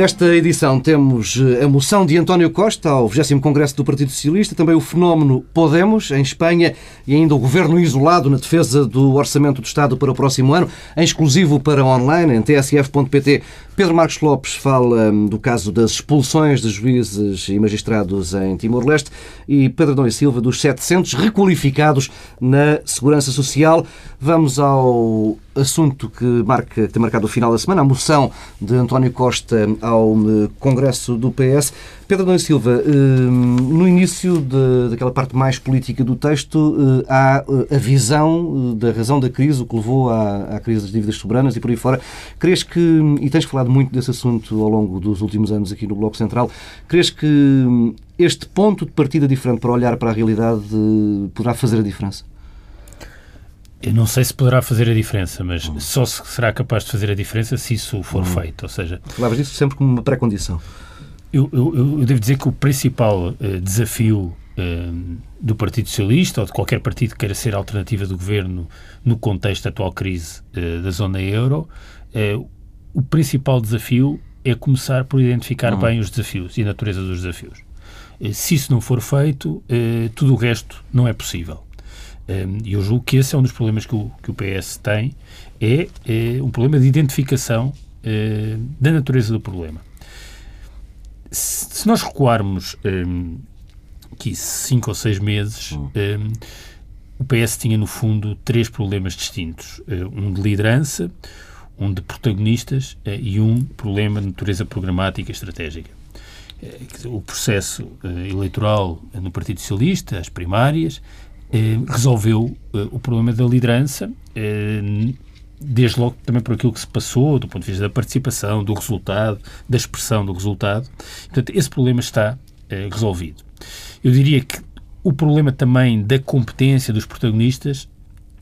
Nesta edição temos eh, a moção de António Costa ao 20 Congresso do Partido Socialista, também o fenómeno Podemos em Espanha e ainda o governo isolado na defesa do orçamento do Estado para o próximo ano, em exclusivo para online em tsf.pt. Pedro Marcos Lopes fala hum, do caso das expulsões de juízes e magistrados em Timor-Leste e Pedro Dom e Silva dos 700 requalificados na Segurança Social. Vamos ao assunto que, marca, que tem marcado o final da semana, a moção de António Costa ao hum, Congresso do PS. Pedro Dom e Silva, hum, no início de, daquela parte mais política do texto, há a visão da razão da crise, o que levou à, à crise das dívidas soberanas e por aí fora. Crees que, e tens falado muito desse assunto ao longo dos últimos anos aqui no Bloco Central. Crees que hum, este ponto de partida diferente para olhar para a realidade poderá fazer a diferença? Eu não sei se poderá fazer a diferença, mas hum. só se será capaz de fazer a diferença se isso for hum. feito. Ou seja, falavas disso sempre como uma pré-condição. Eu, eu, eu, devo dizer que o principal uh, desafio uh, do Partido Socialista ou de qualquer partido que queira ser alternativa do governo no contexto da atual crise uh, da zona euro o principal desafio é começar por identificar uhum. bem os desafios e a natureza dos desafios. Se isso não for feito, tudo o resto não é possível. E eu julgo que esse é um dos problemas que o, que o PS tem, é, é um problema de identificação da natureza do problema. Se, nós recuarmos aqui cinco ou seis meses, uhum. o PS tinha, no fundo, três problemas distintos. Um de liderança, um de protagonistas eh, e um problema de natureza programática e estratégica. Eh, o processo eh, eleitoral no Partido Socialista, as primárias, resolveu o problema da liderança, desde logo também por aquilo que se passou, do ponto de vista da participação, do resultado, da expressão do resultado. Portanto, esse problema está resolvido. Eu diria que o problema também da competência dos protagonistas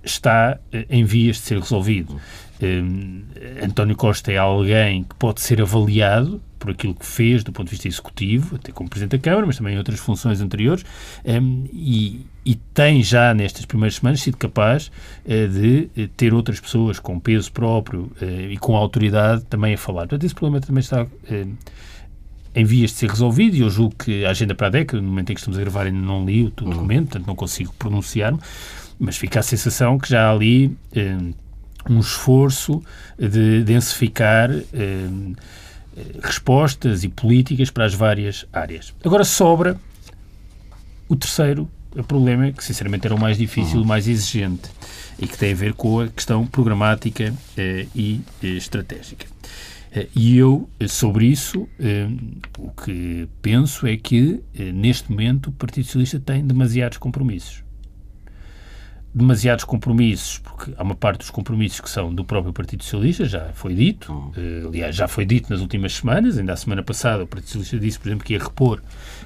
está em vias de ser resolvido. Um, António Costa é alguém que pode ser avaliado por aquilo que fez do ponto de vista executivo, até como Presidente da Câmara, mas também em outras funções anteriores, um, e, e, tem já nestas primeiras semanas sido capaz uh, de uh, ter outras pessoas com peso próprio uh, e com autoridade também a falar. Portanto, esse problema também está em vias de ser resolvido e eu julgo que a agenda para a década, no momento em que estamos a gravar, ainda não li o uhum. documento, portanto não consigo pronunciar-me, mas fica a sensação que já há ali um esforço de densificar eh, respostas e políticas para as várias áreas. Agora sobra o terceiro problema, que sinceramente era o mais difícil, o mais exigente, e que tem a ver com a questão programática eh, e eh, estratégica. Eh, e eu, eh, sobre isso, eh, o que penso é que, neste momento, o Partido Socialista tem demasiados compromissos demasiados compromissos, porque há uma parte dos compromissos que são do próprio Partido Socialista, já foi dito, uh, aliás, já foi dito nas últimas semanas, ainda a semana passada o Partido Socialista disse, por exemplo, que ia repor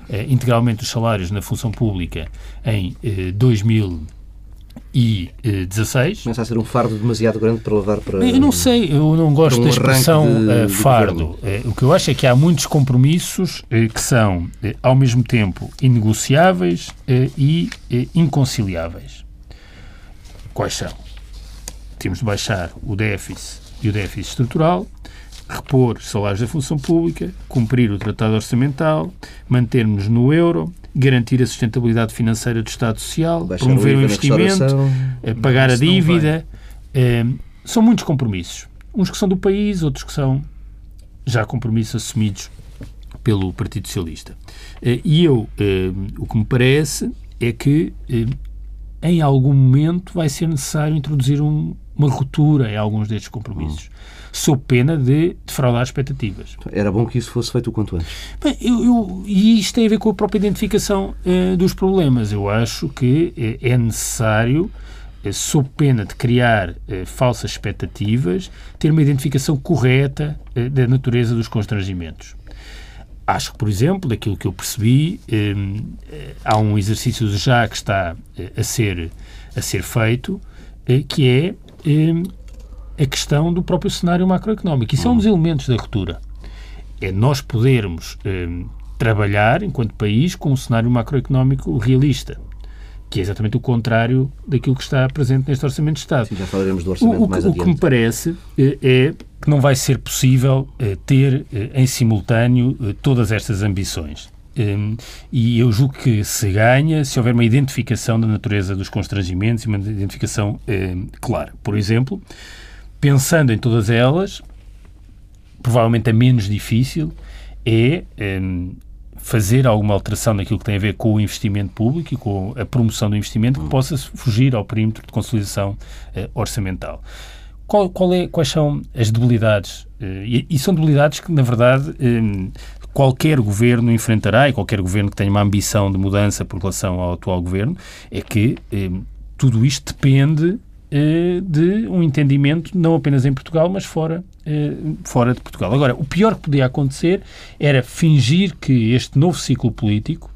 uh, integralmente os salários na função pública em uh, 2016. Começa a ser um fardo demasiado grande para levar para. Eu não sei, eu não gosto um da expressão de, de fardo. o que eu acho é que há muitos compromissos que são, ao mesmo tempo, inegociáveis e inconciliáveis. Quais são? Temos de baixar o déficit e o déficit estrutural, repor salários da função pública, cumprir o tratado orçamental, mantermos no euro, garantir a sustentabilidade financeira do Estado Social, Baixar promover o, o investimento, eh, pagar a dívida. Eh, são muitos compromissos. Uns que são do país, outros que são já compromissos assumidos pelo Partido Socialista. Eh, e eu, o que me parece é que em algum momento vai ser necessário introduzir um, uma ruptura em alguns destes compromissos. Hum. Sob pena de defraudar expectativas. Era bom que isso fosse feito o quanto antes. Bem, eu, eu, e isto tem a ver com a própria identificação eh, dos problemas. Eu acho que eh, é necessário, eh, sob pena de criar eh, falsas expectativas, ter uma identificação correta eh, da natureza dos constrangimentos. Acho que, por exemplo, daquilo que eu percebi, eh, há um exercício já que está eh, a ser, a ser feito, eh, que é a questão do próprio cenário macroeconómico. Isso é um dos elementos da ruptura. É nós podermos trabalhar, enquanto país, com um cenário macroeconómico realista que é exatamente o contrário daquilo que está presente neste Orçamento de Estado. Sim, já falaremos do Orçamento o, mais o, adiante. O que me parece é que não vai ser possível ter em simultâneo todas estas ambições. Um, e eu julgo que se ganha se houver uma identificação da natureza dos constrangimentos e uma identificação um, clara. Por exemplo, pensando em todas elas, provavelmente a menos difícil é um, fazer alguma alteração naquilo que tem a ver com o investimento público e com a promoção do investimento que possa fugir ao perímetro de consolidação uh, orçamental. Qual, qual é, quais são as debilidades? Uh, e, e, são debilidades que, na verdade, qualquer governo enfrentará, e qualquer governo que tenha uma ambição de mudança por relação ao atual governo, é que eh, tudo isto depende eh, de um entendimento não apenas em Portugal, mas fora, eh, fora de Portugal. Agora, o pior que podia acontecer era fingir que este novo ciclo político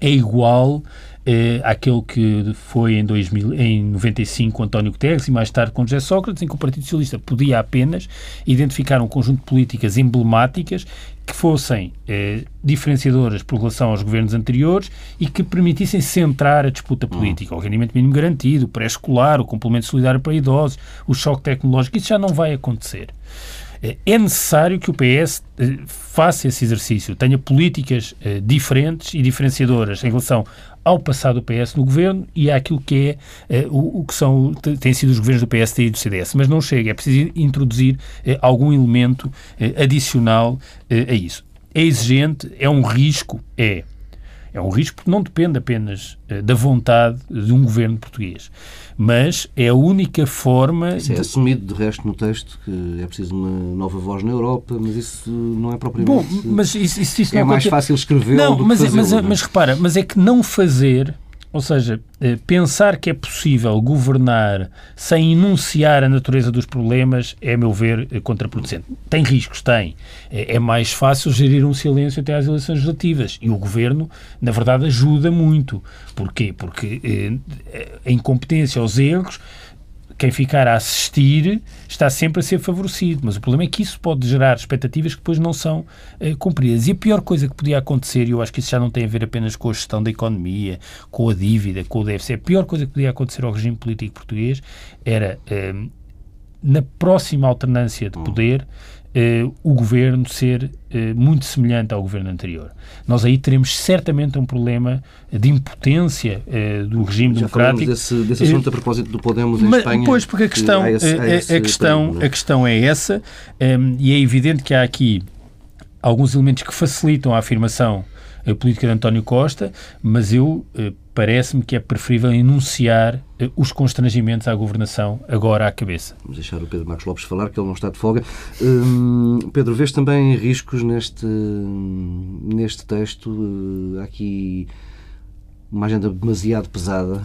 é igual eh, àquele que foi em, 2000, em 95 com António Guterres e mais tarde com José Sócrates, em que o Partido Socialista podia apenas identificar um conjunto de políticas emblemáticas que fossem eh, diferenciadoras por relação aos governos anteriores e que permitissem centrar a disputa política. Hum. O rendimento mínimo garantido, o pré-escolar, o complemento solidário para idosos, o choque tecnológico, isso já não vai acontecer. Eh, é necessário que o PS eh, faça esse exercício, tenha políticas eh, diferentes e diferenciadoras em relação ao passado do PS no governo e àquilo que é o, o, que são têm sido os governos do PSD e do CDS. Mas não chega, é preciso introduzir algum elemento adicional a isso. É exigente, é um risco, é. É um risco porque não depende apenas da vontade de um governo português mas é a única forma. Isso é de... assumido, de resto, no texto, que é preciso uma nova voz na Europa, mas isso não é propriamente. Bom, mas isso, isso, isso é mais fácil escrever não, do mas, que fazer. Mas, mas, mas repara, mas é que não fazer ou seja, eh, pensar que é possível governar sem enunciar a natureza dos problemas é, a meu ver, eh, contraproducente. Tem riscos? Tem. É, é mais fácil gerir um silêncio até às eleições legislativas. E o governo, na verdade, ajuda muito. Porquê? Porque eh, a incompetência, os erros quem ficar a assistir está sempre a ser favorecido, mas o problema é que isso pode gerar expectativas que depois não são eh, cumpridas. E a pior coisa que podia acontecer, e eu acho que isso já não tem a ver apenas com a gestão da economia, com a dívida, com o déficit, a pior coisa que podia acontecer ao regime político português era, eh, na próxima alternância de poder, eh, o governo ser eh, muito semelhante ao governo anterior. Nós aí teremos certamente um problema de impotência eh, do regime Já democrático. Desse, desse assunto a propósito do Podemos em Mas, Espanha. Pois, porque a questão, que esse, a, a, questão, a questão é essa, e é evidente que há aqui alguns elementos que facilitam a afirmação a política de António Costa, mas eu parece-me que é preferível enunciar eh, os constrangimentos à governação agora à cabeça. Vamos deixar o Pedro Marcos Lopes falar, que ele não está de folga. Hum, Pedro, vês também riscos neste, neste texto? Uh, há aqui uma agenda demasiado pesada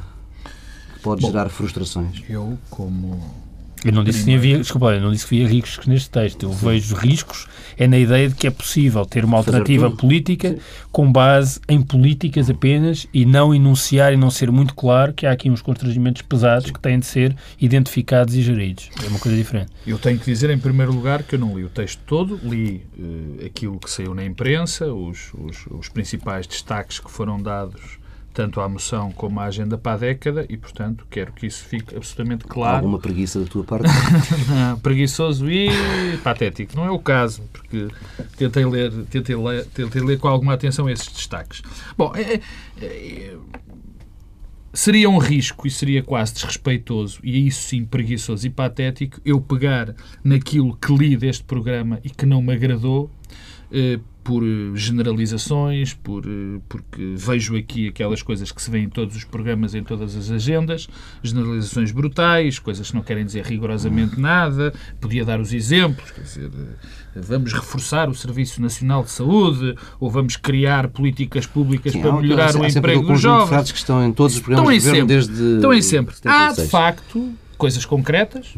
que pode Bom, gerar frustrações. Eu, como eu não disse que havia, desculpa, eu não disse que havia riscos neste texto. Eu Sim. vejo riscos é na ideia de que é possível ter uma alternativa política Sim. com base em políticas apenas e não enunciar e não ser muito claro que há aqui uns constrangimentos pesados Sim. que têm de ser identificados e geridos. É uma coisa diferente. Eu tenho que dizer, em primeiro lugar, que eu não li o texto todo, li uh, aquilo que saiu na imprensa, os, os, os principais destaques que foram dados tanto à moção como à agenda para a década e, portanto, quero que isso fique absolutamente claro. Alguma preguiça da tua parte? não, preguiçoso e patético. Não é o caso, porque tentei ler, tentei ler, tentei ler com alguma atenção esses destaques. Bom, é, é, seria um risco e seria quase desrespeitoso, e isso sim preguiçoso e patético, eu pegar naquilo que li deste programa e que não me agradou, eh, por eh, generalizações, por, eh, porque vejo aqui aquelas coisas que se vêem em todos os programas, em todas as agendas, generalizações brutais, coisas que não querem dizer rigorosamente nada, podia dar os exemplos, quer dizer, eh, vamos reforçar o Serviço Nacional de Saúde, ou vamos criar políticas públicas Sim, para melhorar o emprego dos jovens. Que estão em todos os programas estão em sempre, desde Estão em sempre. Há, de facto, coisas concretas,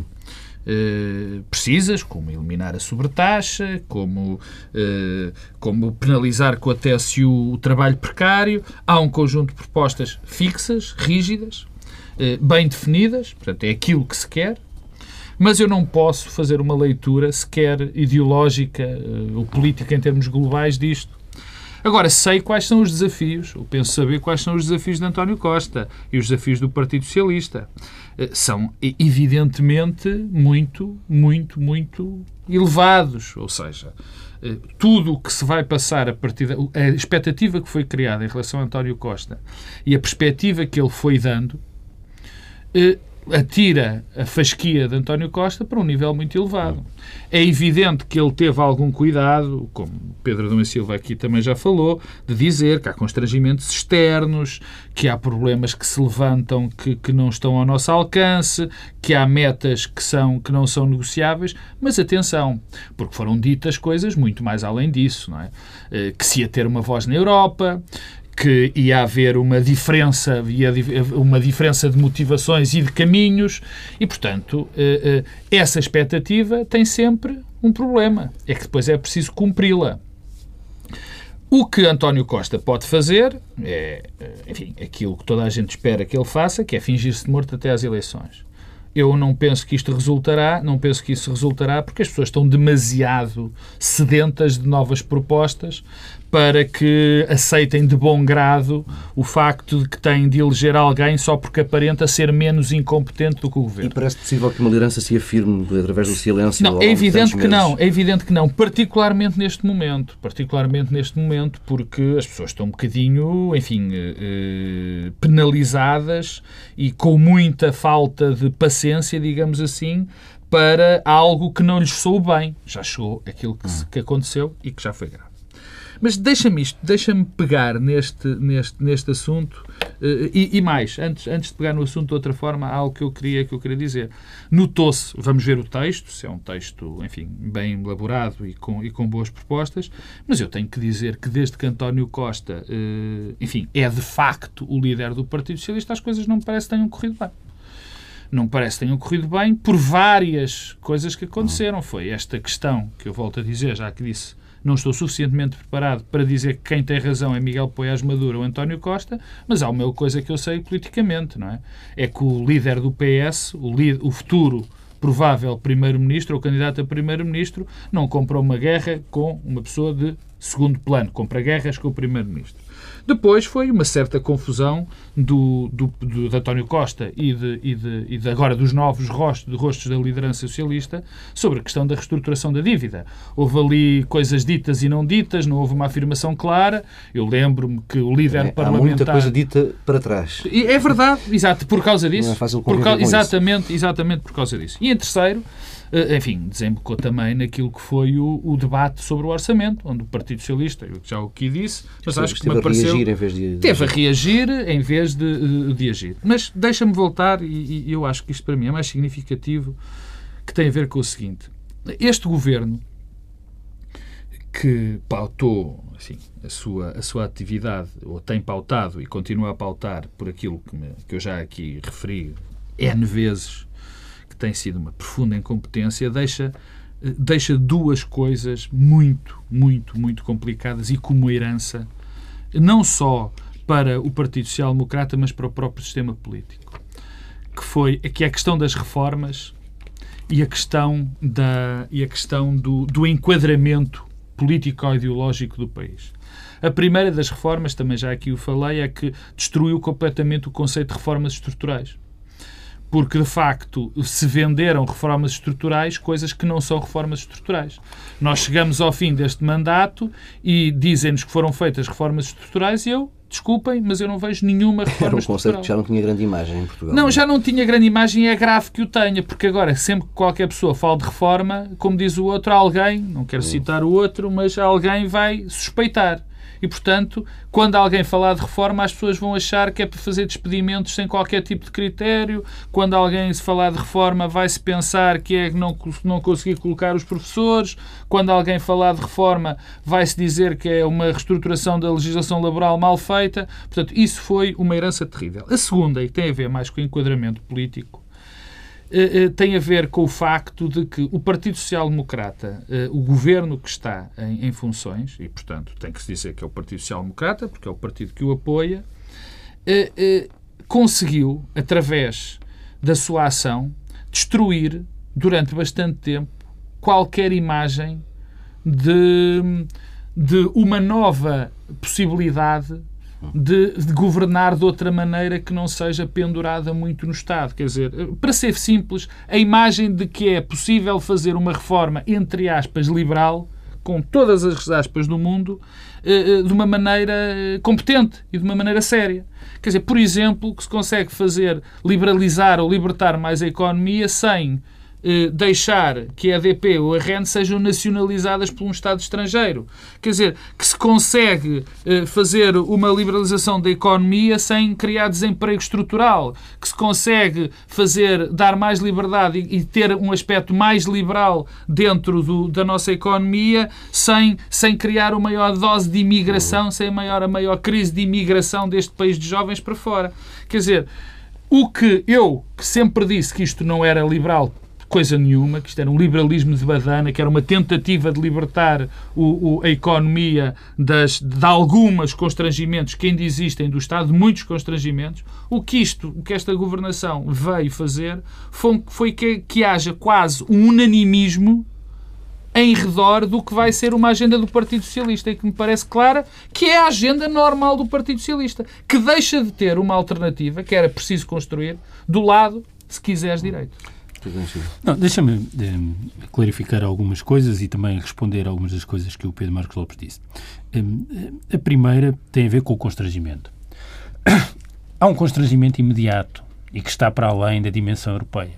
eh, precisas, como eliminar a sobretaxa, como, uh, como penalizar com a TSU o trabalho precário. Há um conjunto de propostas fixas, rígidas, uh, bem definidas, portanto, é aquilo que se quer, mas eu não posso fazer uma leitura sequer ideológica ou política em termos globais disto, Agora, sei quais são os desafios, eu penso saber quais são os desafios de António Costa e os desafios do Partido Socialista. Eh, são, evidentemente, muito, muito, muito elevados. Ou seja, eh, tudo o que se vai passar a partir da a expectativa que foi criada em relação a António Costa e a perspectiva que ele foi dando eh, atira a fasquia de António Costa para um nível muito elevado. É evidente que ele teve algum cuidado, como Pedro Dom Silva aqui também já falou, de dizer que há constrangimentos externos, que há problemas que se levantam que, que não estão ao nosso alcance, que há metas que, são, que não são negociáveis, mas atenção, porque foram ditas coisas muito mais além disso, não é? Eh, que se ia ter uma voz na Europa, que ia haver uma diferença, uma diferença de motivações e de caminhos, e, portanto, eh, eh, essa expectativa tem sempre um problema. É que depois é preciso cumpri-la. O que António Costa pode fazer é, eh, enfim, aquilo que toda a gente espera que ele faça, que é fingir-se morto até às eleições. Eu não penso que isto resultará, não penso que isso resultará, porque as pessoas estão demasiado sedentas de novas propostas para que aceitem de bom grado o facto de que têm de eleger alguém só porque aparenta ser menos incompetente do que o governo. E parece possível que uma liderança se afirme através do silêncio? Não, é evidente que não, é evidente que não, particularmente neste momento, particularmente neste momento, porque as pessoas estão um bocadinho, enfim, eh, eh, penalizadas e com muita falta de paciência, digamos assim, para algo que não lhes soou bem. Já chegou aquilo que, que aconteceu e que já foi grave. Mas deixa-me isto, deixa-me pegar neste, neste, neste assunto uh, e, e, mais, antes, antes de pegar no assunto de outra forma, há algo que eu queria, que eu queria dizer. Notou-se, vamos ver o texto, se é um texto, enfim, bem elaborado e com, e com boas propostas, mas eu tenho que dizer que desde que António Costa, uh, enfim, é de facto o líder do Partido Socialista, as coisas não me parece que tenham corrido bem não parece que tenham corrido bem por várias coisas que aconteceram. Foi esta questão que eu volto a dizer, já que disse não estou suficientemente preparado para dizer que quem tem razão é Miguel Poiás Maduro ou António Costa, mas há uma coisa que eu sei politicamente, não é? É que o líder do PS, o, o futuro provável primeiro-ministro ou candidato a primeiro-ministro, não compra uma guerra com uma pessoa de segundo plano, compra guerras com o primeiro-ministro. Depois foi uma certa confusão do, do, do de António Costa e, de, e, de, e de agora dos novos rostos, de rostos da liderança socialista sobre a questão da reestruturação da dívida. Houve ali coisas ditas e não ditas, não houve uma afirmação clara. Eu lembro-me que o líder é, parlamentar... Há muita coisa dita para trás. É verdade, exato, por causa disso. Não é fácil por exatamente, isso. exatamente por causa disso. E em terceiro, enfim, desembocou também naquilo que foi o, o, debate sobre o orçamento, onde o Partido Socialista, eu já o que disse, mas acho que me pareceu... Reagir em vez de, teve a reagir em vez de, de agir. Mas deixa-me voltar, e, e eu acho que isto para mim é mais significativo, que tem a ver com o seguinte. Este governo que pautou assim, a, sua, a sua atividade, ou tem pautado e continua a pautar por aquilo que, me, que eu já aqui referi N vezes, tem sido uma profunda incompetência, deixa, deixa duas coisas muito, muito, muito complicadas e como herança, não só para o Partido Social Democrata, mas para o próprio sistema político. Que foi que é a questão das reformas e a questão, da, e a questão do, do enquadramento político-ideológico do país. A primeira das reformas, também já aqui o falei, é que destruiu completamente o conceito de reformas estruturais porque de facto se venderam reformas estruturais coisas que não são reformas estruturais. Nós chegamos ao fim deste mandato e dizem-nos que foram feitas reformas estruturais e eu, desculpem, mas eu não vejo nenhuma reforma Era um conceito que já não tinha grande imagem em Portugal. Não, já não tinha grande imagem e é grave que o tenha, porque agora, sempre que qualquer pessoa fala de reforma, como diz o outro, alguém, não quero citar o outro, mas alguém vai suspeitar. E, portanto, quando alguém falar de reforma, as pessoas vão achar que é para fazer despedimentos sem qualquer tipo de critério. Quando alguém se falar de reforma, vai-se pensar que é não, não conseguir colocar os professores. Quando alguém falar de reforma, vai-se dizer que é uma reestruturação da legislação laboral mal feita. Portanto, isso foi uma herança terrível. A segunda, e tem a ver mais com o enquadramento político, tem a ver com o facto de que o Partido Social Democrata, eh, o governo que está em, em funções, e portanto tem que se dizer que é o Partido Social Democrata, porque é o partido que o apoia, conseguiu, através da sua ação, destruir durante bastante tempo qualquer imagem de, de uma nova possibilidade de, de, governar de outra maneira que não seja pendurada muito no Estado. Quer dizer, para ser simples, a imagem de que é possível fazer uma reforma, entre aspas, liberal, com todas as aspas do mundo, eh, eh, de uma maneira eh, competente e de uma maneira séria. Quer dizer, por exemplo, que se consegue fazer liberalizar ou libertar mais a economia sem deixar que a EDP ou a REN sejam nacionalizadas por um Estado estrangeiro. Quer dizer, que se consegue eh, fazer uma liberalização da economia sem criar desemprego estrutural, que se consegue fazer, dar mais liberdade e, ter um aspecto mais liberal dentro do, da nossa economia sem, sem criar uma maior dose de imigração, sem maior, a maior crise de imigração deste país de jovens para fora. Quer dizer, o que eu, que sempre disse que isto não era liberal coisa nenhuma, que isto era um liberalismo de badana, que era uma tentativa de libertar o, o, a economia das, de algumas constrangimentos que ainda existem do Estado, muitos constrangimentos. O que isto, o que esta governação veio fazer foi, foi que, que haja quase um unanimismo em redor do que vai ser uma agenda do Partido Socialista e que me parece clara que é a agenda normal do Partido Socialista, que deixa de ter uma alternativa que era preciso construir do lado, se quiseres, direito. Não, deixa-me eh, clarificar algumas coisas e também responder algumas das coisas que o Pedro Marcos Lopes disse. Eh, a primeira tem a ver com o constrangimento. Há um constrangimento imediato e que está para além da dimensão europeia,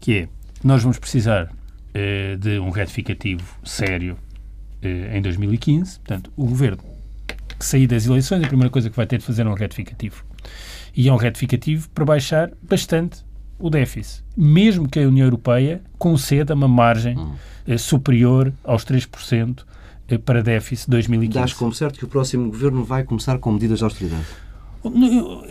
que é nós vamos precisar eh, de um retificativo sério em 2015. Portanto, o governo que sair das eleições, a primeira coisa que vai ter de fazer é um retificativo. E é um retificativo para baixar bastante o déficit, mesmo que a União Europeia conceda uma margem hum. eh, superior aos 3% eh, para déficit 2015. Dás como certo que o próximo governo vai começar com medidas de austeridade?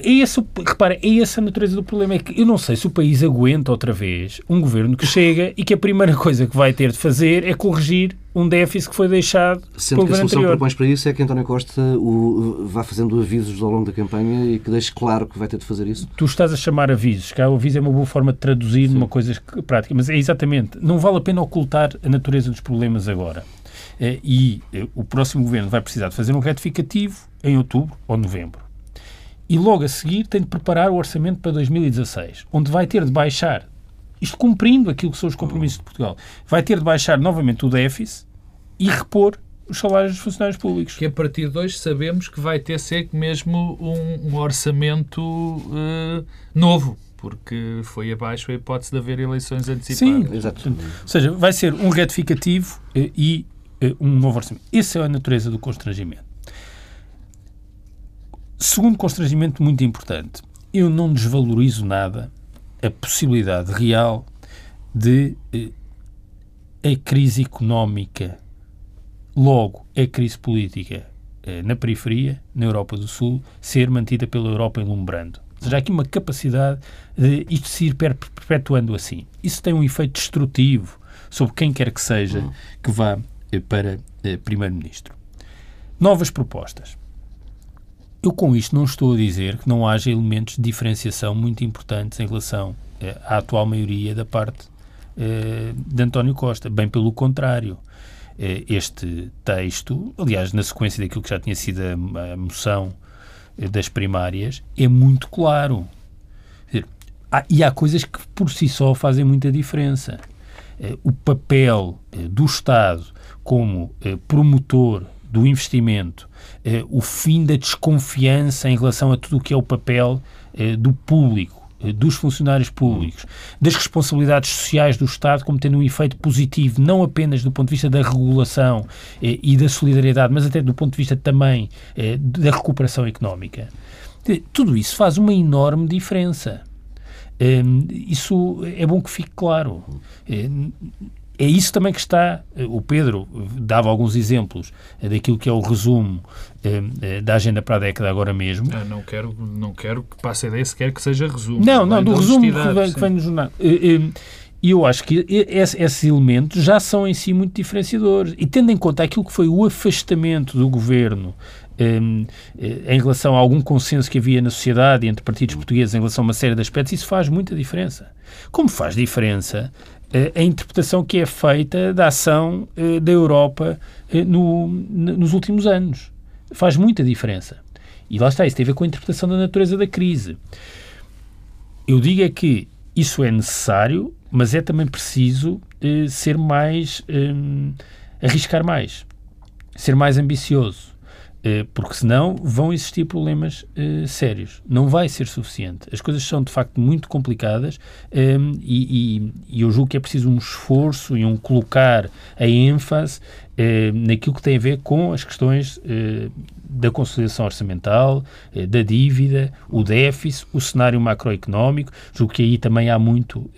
É esse, repara, é essa a natureza do problema. É que eu não sei se o país aguenta outra vez um governo que chega e que a primeira coisa que vai ter de fazer é corrigir um déficit que foi deixado Sendo pelo que a solução anterior. que propões para isso é que António Costa o, vá fazendo avisos ao longo da campanha e que deixe claro que vai ter de fazer isso? Tu estás a chamar avisos, que o aviso é uma boa forma de traduzir Sim. numa coisa prática, mas é exatamente, não vale a pena ocultar a natureza dos problemas agora. Eh, e eh, o próximo governo vai precisar de fazer um retificativo em outubro ou novembro e logo a seguir tem de preparar o orçamento para 2016, onde vai ter de baixar, isto cumprindo aquilo que são os compromissos de Portugal, vai ter de baixar novamente o déficit e repor os salários dos funcionários públicos. Que a partir de hoje sabemos que vai ter ser mesmo um, um orçamento uh, novo porque foi abaixo a hipótese de haver eleições antecipadas. Sim, exato. Ou seja, vai ser um retificativo uh, e uh, um novo orçamento. Essa é a natureza do constrangimento. Segundo constrangimento muito importante, eu não desvalorizo nada a possibilidade real de eh, a crise económica, logo a crise política eh, na periferia, na Europa do Sul, ser mantida pela Europa enlumbrando. Ou seja, há aqui uma capacidade de isto se ir perpetuando assim. Isso tem um efeito destrutivo sobre quem quer que seja que vá eh, para eh, Primeiro-Ministro. Novas propostas. Eu com isto não estou a dizer que não haja elementos de diferenciação muito importantes em relação eh, à atual maioria da parte eh, de António Costa. Bem pelo contrário. Eh, este texto, aliás, na sequência daquilo que já tinha sido a, a moção eh, das primárias, é muito claro. Dizer, há, e há coisas que por si só fazem muita diferença. Eh, o papel eh, do Estado como promotor do investimento, eh, o fim da desconfiança em relação a tudo o que é o papel eh, do público, eh, dos funcionários públicos, das responsabilidades sociais do Estado como tendo um efeito positivo, não apenas do ponto de vista da regulação eh, e da solidariedade, mas até do ponto de vista também eh, da recuperação económica. Tudo isso faz uma enorme diferença. Isso é bom que fique claro. Eh, é isso também que está. Eh, o Pedro dava alguns exemplos eh, daquilo que é o resumo eh, da agenda para a década agora mesmo. Ah, não, quero, não quero que passe a ideia sequer que seja resumo. Não, não, do resumo que vem, que vem no jornal. E eu acho que esses elementos já são em si muito diferenciadores. E tendo em conta aquilo que foi o afastamento do governo em relação a algum consenso que havia na sociedade entre partidos portugueses em relação a uma série de aspectos, isso faz muita diferença. Como faz diferença a interpretação que é feita da ação da Europa no, nos últimos anos. Faz muita diferença. E lá está, isso tem a ver com a interpretação da natureza da crise. Eu digo é que isso é necessário, mas é também preciso eh, ser mais. Eh, arriscar mais. Ser mais ambicioso. Eh, porque senão vão existir problemas eh, sérios. Não vai ser suficiente. As coisas são de facto muito complicadas eh, e, e, eu julgo que é preciso um esforço e um colocar a ênfase naquilo que tem a ver com as questões da consolidação orçamental, da dívida, o déficit, o cenário macroeconómico. Julgo que aí também há muito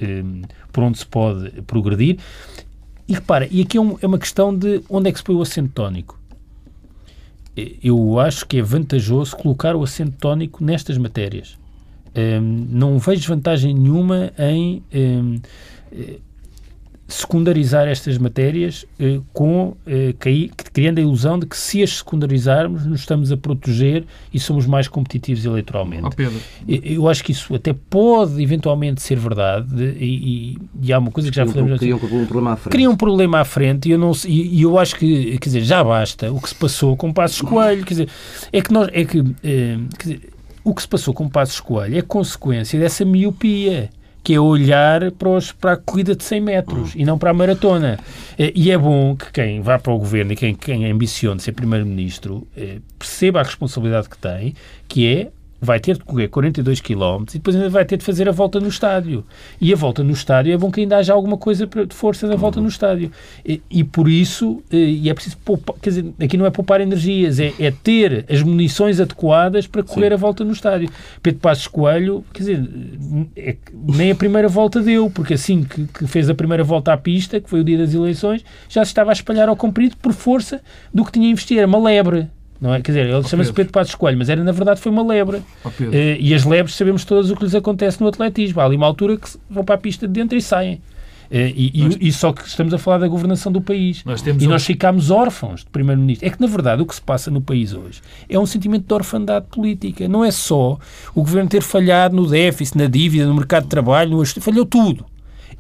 por onde se pode progredir. E repara, e aqui é, um, é uma questão de onde é que se põe o acento tónico eu acho que é vantajoso colocar o acento tónico nestas matérias. Um, não vejo vantagem nenhuma em um, secundarizar estas matérias eh, com, eh, criando a ilusão de que se as secundarizarmos nos estamos a proteger e somos mais competitivos eleitoralmente. Oh, Pedro. Eu acho que isso até pode eventualmente ser verdade e, e, e há uma coisa que já falamos... Cria um problema à frente. Cria um problema à frente e eu, não, e, e, eu acho que, quer dizer, já basta o que se passou com Passos Coelho, quer dizer, é que nós, é que, eh, dizer, o que se passou com Passos Coelho é consequência dessa miopia que é olhar para, os, para a corrida de 100 metros e não para a maratona. Eh, e é bom que quem vá para o governo e quem, quem ambicione ser primeiro-ministro eh, perceba a responsabilidade que tem, que é vai ter de correr 42 km e depois ainda vai ter de fazer a volta no estádio. E a volta no estádio é bom que ainda haja alguma coisa de força da volta no estádio. E, e por isso, eh, e é preciso poupar, quer dizer, aqui não é poupar energias, é, é ter as munições adequadas para correr Sim. a volta no estádio. Pedro Passos Coelho, quer dizer, é, nem a primeira volta deu, porque assim que, que fez a primeira volta à pista, que foi o dia das eleições, já se estava a espalhar ao comprido por força do que tinha a investir. Era uma lebre. Não é? Quer dizer, ele chama-se Pedro Passos Coelho, mas era, na verdade foi uma lebre. Uh, e as lebres sabemos todas o que lhes acontece no atletismo. Há ali uma altura que vão para a pista de dentro e saem. Uh, e, nós, e, só que estamos a falar da governação do país. Nós e nós ficámos órfãos de primeiro-ministro. É que, na verdade, o que se passa no país hoje é um sentimento de orfandade política. Não é só o governo ter falhado no déficit, na dívida, no mercado de trabalho, no... falhou tudo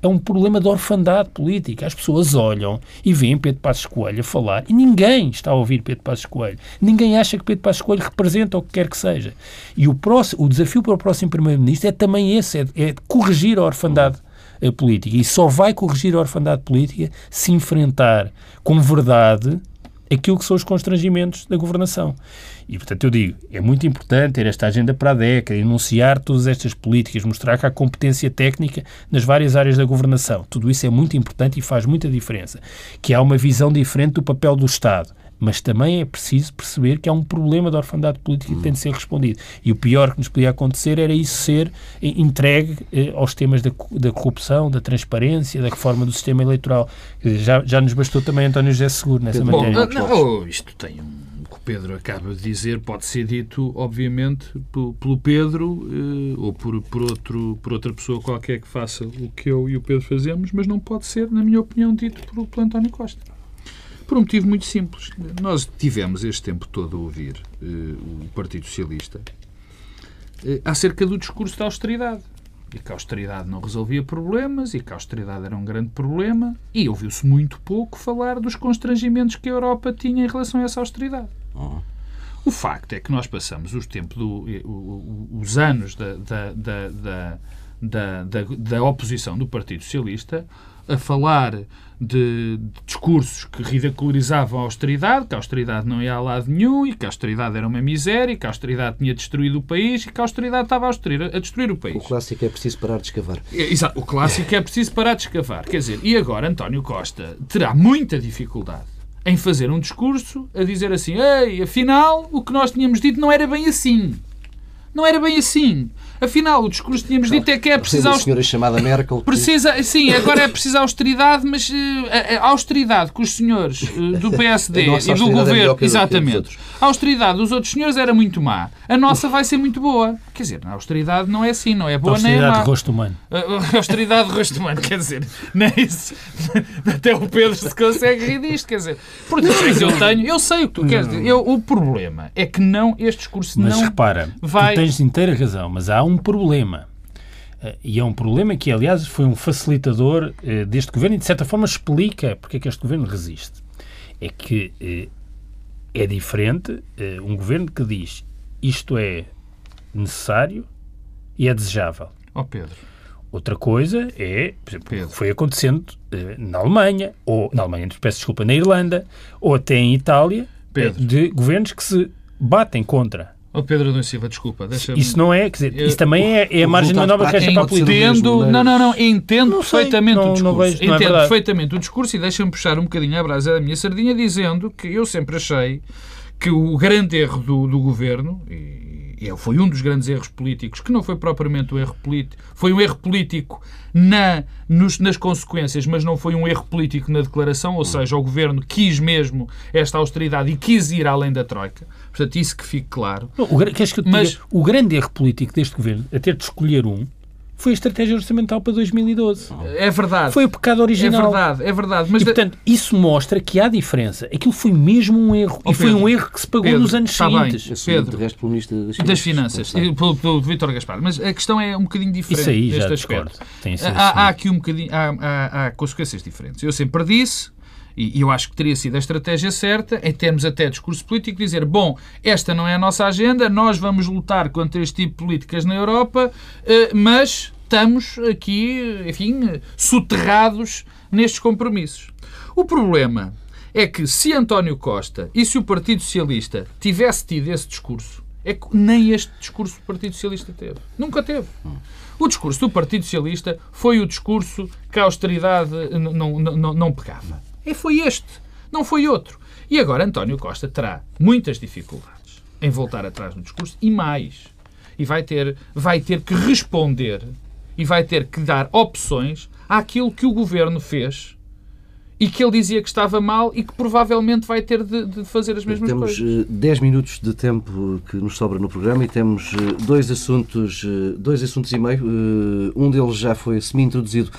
é um problema de orfandade política. As pessoas olham e veem Pedro Passos Coelho a falar e ninguém está a ouvir Pedro Passos Coelho. Ninguém acha que Pedro Passos Coelho representa o que quer que seja. E o, próximo, o desafio para o próximo Primeiro-Ministro é também esse, é, é corrigir a orfandade a política. E só vai corrigir a orfandade política se enfrentar com verdade aquilo que são os constrangimentos da governação. E, portanto, eu digo, é muito importante ter esta agenda para a década, enunciar todas estas políticas, mostrar que há competência técnica nas várias áreas da governação. Tudo isso é muito importante e faz muita diferença. Que há uma visão diferente do papel do Estado mas também é preciso perceber que há um problema de orfandade política que tem de ser respondido. E o pior que nos podia acontecer era isso ser entregue eh, aos temas da, da, corrupção, da transparência, da reforma do sistema eleitoral. Já, já nos bastou também António José Seguro nessa Bom, matéria. Não, isto tem um Pedro acaba de dizer pode ser dito, obviamente, pelo Pedro eh, ou por, por, outro, por outra pessoa qualquer que faça o que eu e o Pedro fazemos, mas não pode ser, na minha opinião, dito por António Costa. Por um motivo muito simples. Nós tivemos este tempo todo a ouvir uh, o Partido Socialista uh, acerca do discurso da austeridade. E que a austeridade não resolvia problemas e que a austeridade era um grande problema. E ouviu-se muito pouco falar dos constrangimentos que a Europa tinha em relação a essa austeridade. O facto é que nós passamos os tempos, do, os anos da, da, da, da, da, oposição do Partido Socialista a falar de, de, discursos que ridicularizavam a austeridade, que a austeridade não ia a lado nenhum e que a austeridade era uma miséria, que a austeridade tinha destruído o país e que a austeridade estava a destruir, a destruir o país. O clássico é preciso parar de escavar. É, exato, o clássico é preciso parar de escavar. Quer dizer, e agora António Costa terá muita dificuldade em fazer um discurso a dizer assim: ei, afinal, o que nós tínhamos dito não era bem assim. Não era bem assim. Afinal, o discurso que tínhamos dito é que é preciso... Uma senhora chamada Merkel... Precisa, sim, agora é preciso austeridade, mas uh, a, austeridade que os senhores uh, do PSD e do governo... É exatamente. A austeridade dos outros senhores era muito má. A nossa vai ser muito boa. Quer dizer, a austeridade não é assim, não é boa nem má. Austeridade de rosto humano. A austeridade de rosto humano, quer dizer, nem é isso. Até o Pedro se consegue rir disto, quer dizer. Por isso eu tenho... Eu sei o que tu queres dizer. Eu, o problema é que não, este discurso mas não repara, vai... tu tens inteira razão, mas há um problema. Uh, e é um problema que, aliás, foi um facilitador uh, deste governo e, de certa forma, explica porque é que este governo resiste. É que uh, é diferente um governo que diz isto é necessário e é desejável. Oh, Pedro. Outra coisa é, por exemplo, Pedro. foi acontecendo na Alemanha, ou na Alemanha, peço desculpa, na Irlanda, ou até em Itália, Pedro. de governos que se batem contra Oh, Pedro Adão Silva, desculpa. Isso não é, quer dizer, isso também é, é a margem de manobra que para a política. Entendo, não, não, não, entendo não perfeitamente não, o discurso. Vejo, é entendo é perfeitamente o discurso e deixa-me puxar um bocadinho a brasa da minha sardinha dizendo que eu sempre achei que o grande erro do, do governo, e, e foi um dos grandes erros políticos, que não foi propriamente um erro político, foi um erro político na, nos, nas consequências, mas não foi um erro político na declaração, ou seja, o governo quis mesmo esta austeridade e quis ir além da Troika. Portanto, isso que fique claro. Não, o, mas, diga, o grande erro político deste governo, a ter de escolher um, foi a estratégia orçamental para 2012. É verdade. Foi o pecado original. É verdade, é verdade. Mas e, portanto, isso mostra que há diferença. Aquilo foi mesmo um erro. Oh, e foi um erro que se pagou Pedro, nos anos seguintes. Bem. Pedro, de resto, pelo Ministro das Finanças. Das Finanças, pelo, pelo Vítor Gaspar. Mas a questão é um bocadinho diferente. Isso aí já discordo. Há, há, aqui um bocadinho, há, há, há consequências diferentes. Eu sempre disse e eu acho que teria sido a estratégia certa, em termos até de discurso político, dizer: bom, esta não é a nossa agenda, nós vamos lutar contra este tipo de políticas na Europa, eh, mas estamos aqui, enfim, soterrados nestes compromissos. O problema é que se António Costa e se o Partido Socialista tivesse tido esse discurso, é que nem este discurso o Partido Socialista teve. Nunca teve. O discurso do Partido Socialista foi o discurso que a austeridade não, não, não, não pegava. E foi este, não foi outro. E agora António Costa terá muitas dificuldades em voltar atrás no discurso e mais. E vai ter, vai ter que responder e vai ter que dar opções àquilo que o governo fez e que ele dizia que estava mal e que provavelmente vai ter de, de fazer as mesmas temos coisas. Temos 10 minutos de tempo que nos sobra no programa e temos eh, dois assuntos, eh, dois assuntos e meio. Eh, um deles já foi semi-introduzido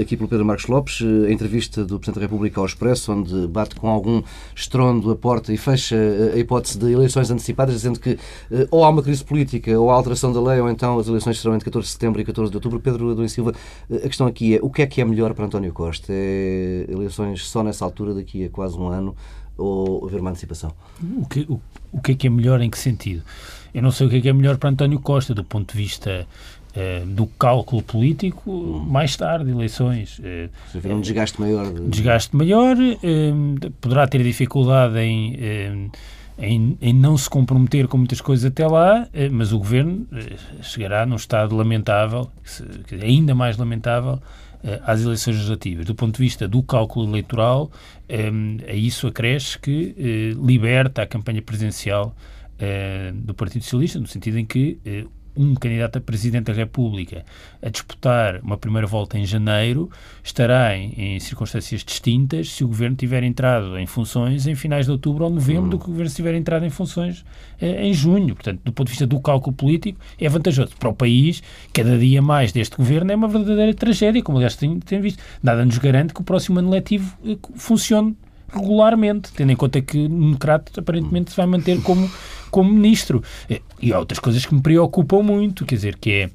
aqui pelo Pedro Marcos Lopes, a entrevista do Presidente da República ao Expresso, onde bate com algum estrondo a porta e fecha a hipótese de eleições antecipadas, dizendo que ou há uma crise política ou há alteração da lei, ou então as eleições serão entre 14 de setembro e 14 de outubro. Pedro Adão Silva, a questão aqui é o que é que é melhor para António Costa? É eleições eleições só nessa altura, daqui a quase um ano, ou haver uma antecipação? O que, o, o que é que é melhor em que sentido? Eu não sei o que é que é melhor para António Costa, do ponto de vista eh, do cálculo político, hum. mais tarde, eleições. Eh, Se um desgaste maior. De... Desgaste maior, eh, poderá ter dificuldade em, em, em, não se comprometer com muitas coisas até lá, mas o governo chegará num estado lamentável, ainda mais lamentável, às eleições legislativas. Do ponto de vista do cálculo eleitoral, eh, a isso acresce que eh, liberta a campanha presidencial do Partido Socialista, no sentido em que um candidato a Presidente da República a disputar uma primeira volta em janeiro estará em, em, circunstâncias distintas se o Governo tiver entrado em funções em finais de outubro ou novembro hum. do que o Governo tiver entrado em funções eh, em junho. Portanto, do ponto de vista do cálculo político, é vantajoso. Para o país, cada dia mais deste Governo é uma verdadeira tragédia, como aliás tem, tem visto. Nada nos garante que o próximo ano letivo eh, funcione regularmente, tendo em conta que o democrata aparentemente se vai manter como, como ministro. E há outras coisas que me preocupam muito, quer dizer, que é,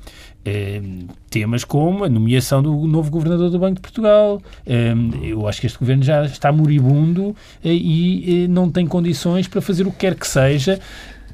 é temas como a nomeação do novo governador do Banco de Portugal. É, eu acho que este governo já está moribundo e não tem condições para fazer o que quer que seja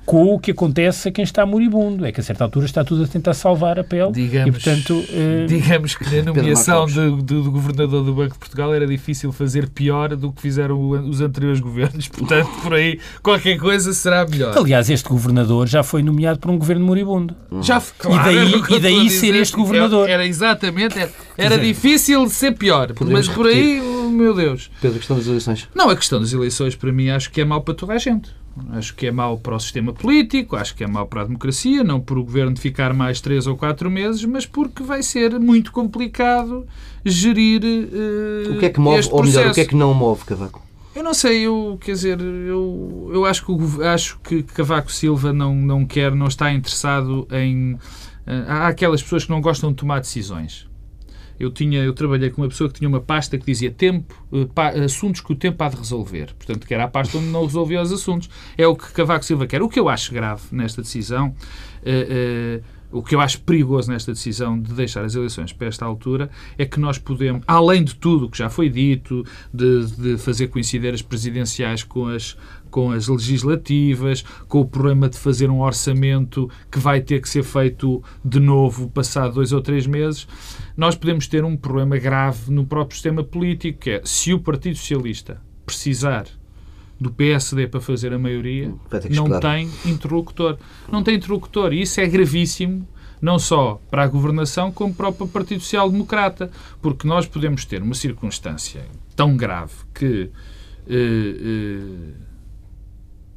com o que acontece a quem está moribundo. É que a certa altura está tudo a tentar salvar a pele. Digamos, e, portanto, eh... digamos que na nomeação do, do, do, governador do Banco de Portugal era difícil fazer pior do que fizeram os anteriores governos. Portanto, por aí, qualquer coisa será melhor. Aliás, este governador já foi nomeado por um governo moribundo. Hum. Já, claro, e daí, e daí ser este governador. Era, exatamente, era, era difícil ser pior. Mas por aí, oh, meu Deus. Pedro, a questão das eleições. Não, a questão das eleições, para mim, acho que é mau para toda a gente. Acho que é mau para o sistema político, acho que é mau para a democracia, não por o governo ficar mais três ou quatro meses, mas porque vai ser muito complicado gerir uh, O que é que move, ou melhor, o que é que não move, Cavaco? Eu não sei, eu, quer dizer, eu, eu acho, que, acho que Cavaco Silva não, não quer, não está interessado em... Uh, há aquelas pessoas que não gostam de tomar decisões eu tinha eu trabalhei com uma pessoa que tinha uma pasta que dizia tempo eh, assuntos que o tempo há de resolver. Portanto que era a pasta onde não resolvia os assuntos. É o que Cavaco Silva quer. O que eu acho grave nesta decisão uh, uh, o que eu acho perigoso nesta decisão de deixar as eleições para esta altura é que nós podemos, além de tudo o que já foi dito, de, de fazer coincidir as presidenciais com as, com as legislativas, com o problema de fazer um orçamento que vai ter que ser feito de novo passado dois ou três meses, nós podemos ter um problema grave no próprio sistema político, que é se o Partido Socialista precisar do PSD para fazer a maioria, não tem interlocutor. Não tem interlocutor. E isso é gravíssimo, não só para a governação, como para o Partido Social Democrata. Porque nós podemos ter uma circunstância tão grave que eh, eh,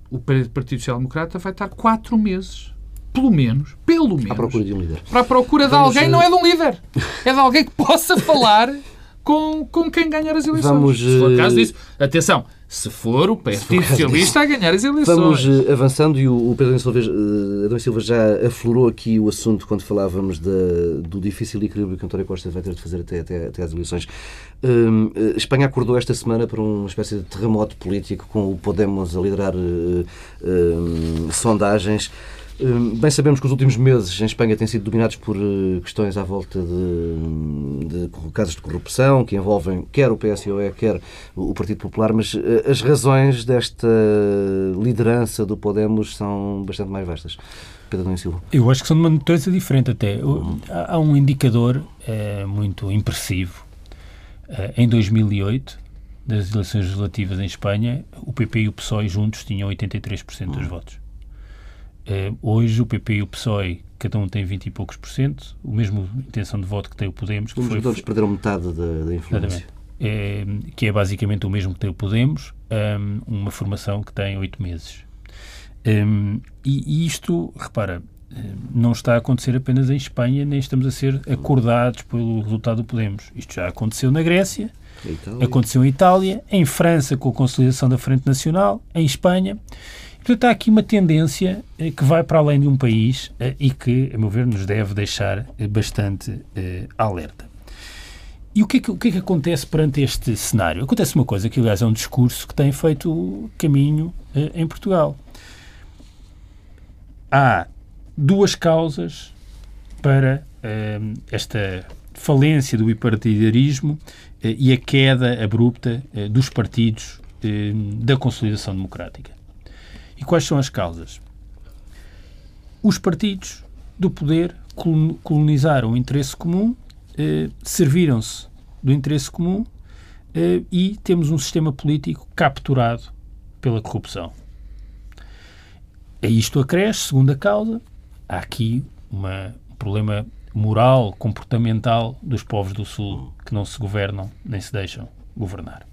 o Partido Social Democrata vai estar quatro meses pelo menos, pelo menos, à procura de um líder. Para a procura de Vamos alguém, não é de um líder. É de alguém que possa falar com, com quem ganhar as eleições. Vamos, se for o caso disso. Atenção, se for o Partido Socialista a ganhar as eleições. Vamos uh, avançando e o, o Pedro Silva, uh, Adão Silva já aflorou aqui o assunto quando falávamos do difícil equilíbrio que António Costa vai ter de fazer até, até, até às eleições. Uh, Espanha acordou esta semana para uma espécie de terremoto político com o Podemos a liderar sondagens. Hum, bem sabemos que os últimos meses em Espanha têm sido dominados por eh, questões à volta de, de casos de corrupção que envolvem quer o PSOE, quer o Partido Popular, mas eh, as razões desta liderança do Podemos são bastante mais vastas. Pedro Nunes Silva. Eu acho que são de uma natureza diferente até. Há um indicador é, muito impressivo. em 2008, das eleições legislativas em Espanha, o PP e o PSOE juntos tinham 83% dos votos. Uh, hoje o PP e o PSOE, cada um tem 20 e poucos por cento, o mesmo intenção de voto que tem o Podemos. Que Os foi, perderam metade da, da influência. É, que é basicamente o mesmo que tem o Podemos, um, uma formação que tem oito meses. Um, e, e, isto, repara, não está a acontecer apenas em Espanha, nem estamos a ser acordados pelo resultado do Podemos. Isto já aconteceu na Grécia, aconteceu em Itália, em França com a consolidação da Frente Nacional, em Espanha. Portanto, há aqui uma tendência eh, que vai para além de um país eh, e que, a meu ver, nos deve deixar eh, bastante alerta. E o que, é que, o que, é que acontece perante este cenário? Acontece uma coisa que, aliás, é um discurso que tem feito caminho em Portugal. Há duas causas para esta falência do bipartidarismo e a queda abrupta dos partidos da consolidação democrática. E quais são as causas? Os partidos do poder colonizaram o interesse comum, eh, serviram-se do interesse comum eh, e temos um sistema político capturado pela corrupção. A isto acresce, segunda causa, há aqui uma, um problema moral, comportamental dos povos do Sul que não se governam nem se deixam governar.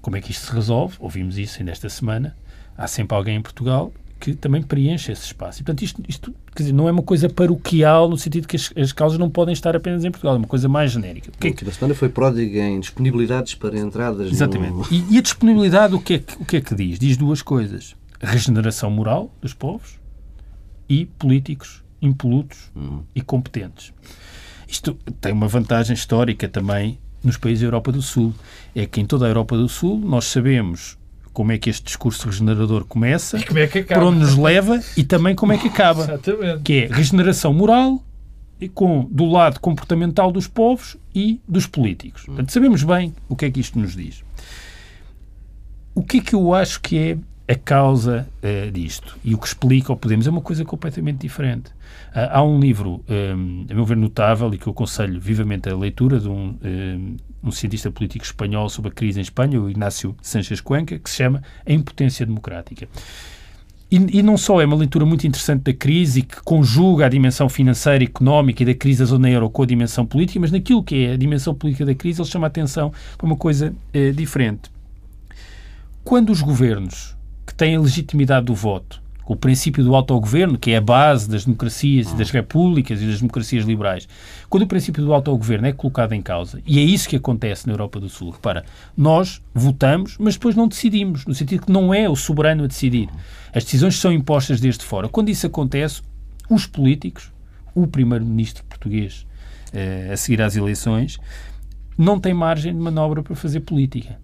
Como é que isto se resolve? Ouvimos isso ainda esta semana há sempre alguém em Portugal que também preenche esse espaço. E, portanto, isto, isto quer dizer, não é uma coisa paroquial no sentido que as, as causas não podem estar apenas em Portugal, é uma coisa mais genérica. O que, é que... Semana foi pródiga em disponibilidades para entradas. Exatamente. No... E, e, a disponibilidade, o que, é que, o que é que diz? Diz duas coisas. Regeneração moral dos povos e políticos impolutos hum. e competentes. Isto tem uma vantagem histórica também nos países da Europa do Sul. É que em toda a Europa do Sul nós sabemos como é que este discurso regenerador começa, como é que acaba. para onde nos leva e também como é que acaba. Exatamente. Que é regeneração moral e com, do lado comportamental dos povos e dos políticos. Portanto, sabemos bem o que é que isto nos diz. O que é que eu acho que é a causa uh, disto. E o que explica ou Podemos é uma coisa completamente diferente. Uh, há um livro, um, a meu ver, notável e que eu aconselho vivamente a leitura de um, um, um, cientista político espanhol sobre a crise em Espanha, o Ignácio Sánchez Cuenca, que se chama A Impotência Democrática. E, e, não só é uma leitura muito interessante da crise e que conjuga a dimensão financeira, económica e da crise da zona euro com a dimensão política, mas naquilo que é a dimensão política da crise, ele chama a atenção para uma coisa uh, diferente. Quando os governos que têm a legitimidade do voto, o princípio do autogoverno, que é a base das democracias e das repúblicas e das democracias liberais, quando o princípio do autogoverno é colocado em causa, e é isso que acontece na Europa do Sul, repara, nós votamos, mas depois não decidimos, no sentido que não é o soberano a decidir. As decisões são impostas desde fora. Quando isso acontece, os políticos, o primeiro-ministro português eh, a seguir às eleições, não tem margem de manobra para fazer política